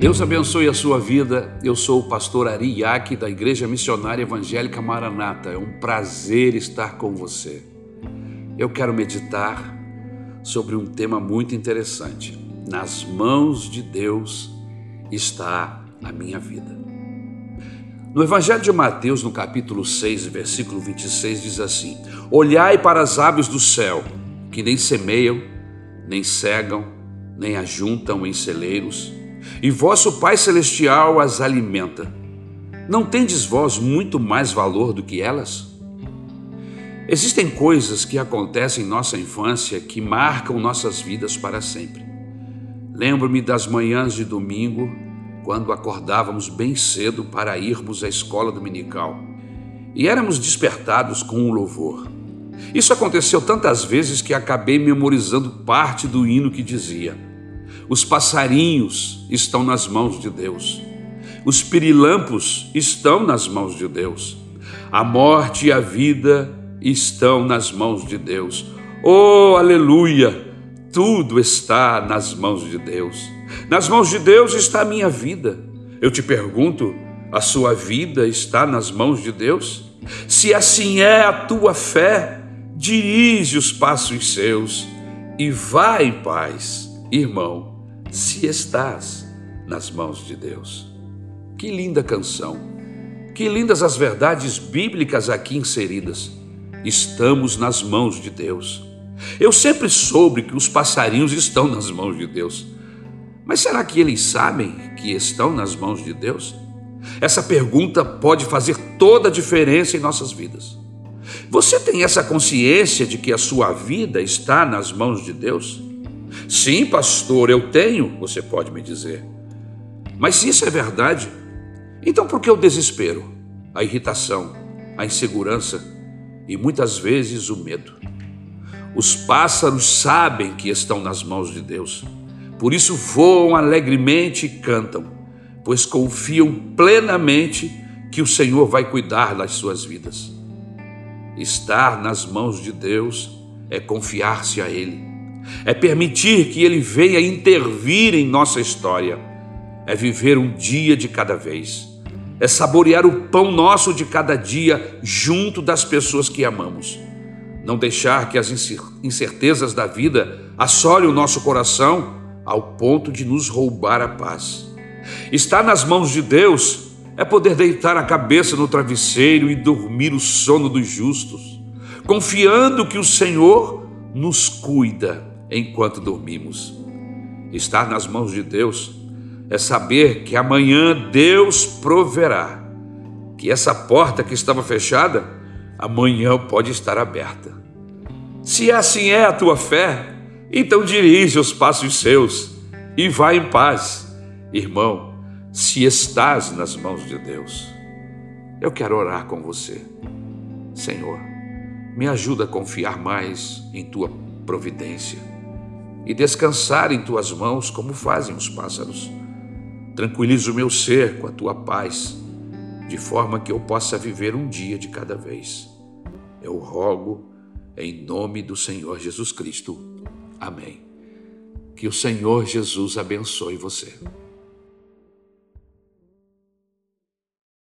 Deus abençoe a sua vida. Eu sou o pastor Ari Yaque, da Igreja Missionária Evangélica Maranata. É um prazer estar com você. Eu quero meditar sobre um tema muito interessante. Nas mãos de Deus está a minha vida. No Evangelho de Mateus, no capítulo 6, versículo 26, diz assim: Olhai para as aves do céu, que nem semeiam, nem cegam, nem ajuntam em celeiros, e vosso Pai Celestial as alimenta. Não tendes vós muito mais valor do que elas? Existem coisas que acontecem em nossa infância que marcam nossas vidas para sempre. Lembro-me das manhãs de domingo, quando acordávamos bem cedo para irmos à escola dominical e éramos despertados com um louvor. Isso aconteceu tantas vezes que acabei memorizando parte do hino que dizia: os passarinhos estão nas mãos de Deus. Os pirilampos estão nas mãos de Deus. A morte e a vida estão nas mãos de Deus. Oh, aleluia! Tudo está nas mãos de Deus. Nas mãos de Deus está a minha vida. Eu te pergunto, a sua vida está nas mãos de Deus? Se assim é a tua fé, dirige os passos seus e vai em paz, irmão se estás nas mãos de Deus. Que linda canção! Que lindas as verdades bíblicas aqui inseridas. Estamos nas mãos de Deus. Eu sempre soube que os passarinhos estão nas mãos de Deus. Mas será que eles sabem que estão nas mãos de Deus? Essa pergunta pode fazer toda a diferença em nossas vidas. Você tem essa consciência de que a sua vida está nas mãos de Deus? Sim, pastor, eu tenho, você pode me dizer. Mas se isso é verdade, então por que o desespero, a irritação, a insegurança e muitas vezes o medo? Os pássaros sabem que estão nas mãos de Deus, por isso voam alegremente e cantam, pois confiam plenamente que o Senhor vai cuidar das suas vidas. Estar nas mãos de Deus é confiar-se a Ele é permitir que Ele venha intervir em nossa história, é viver um dia de cada vez, é saborear o pão nosso de cada dia junto das pessoas que amamos. Não deixar que as incertezas da vida assolem o nosso coração ao ponto de nos roubar a paz. Estar nas mãos de Deus é poder deitar a cabeça no travesseiro e dormir o sono dos justos, confiando que o Senhor nos cuida enquanto dormimos. Estar nas mãos de Deus é saber que amanhã Deus proverá, que essa porta que estava fechada, amanhã pode estar aberta. Se assim é a tua fé, então dirige os passos seus e vai em paz, irmão, se estás nas mãos de Deus. Eu quero orar com você. Senhor, me ajuda a confiar mais em tua providência e descansar em tuas mãos como fazem os pássaros. Tranquiliza o meu ser com a tua paz, de forma que eu possa viver um dia de cada vez. Eu rogo em nome do Senhor Jesus Cristo. Amém. Que o Senhor Jesus abençoe você.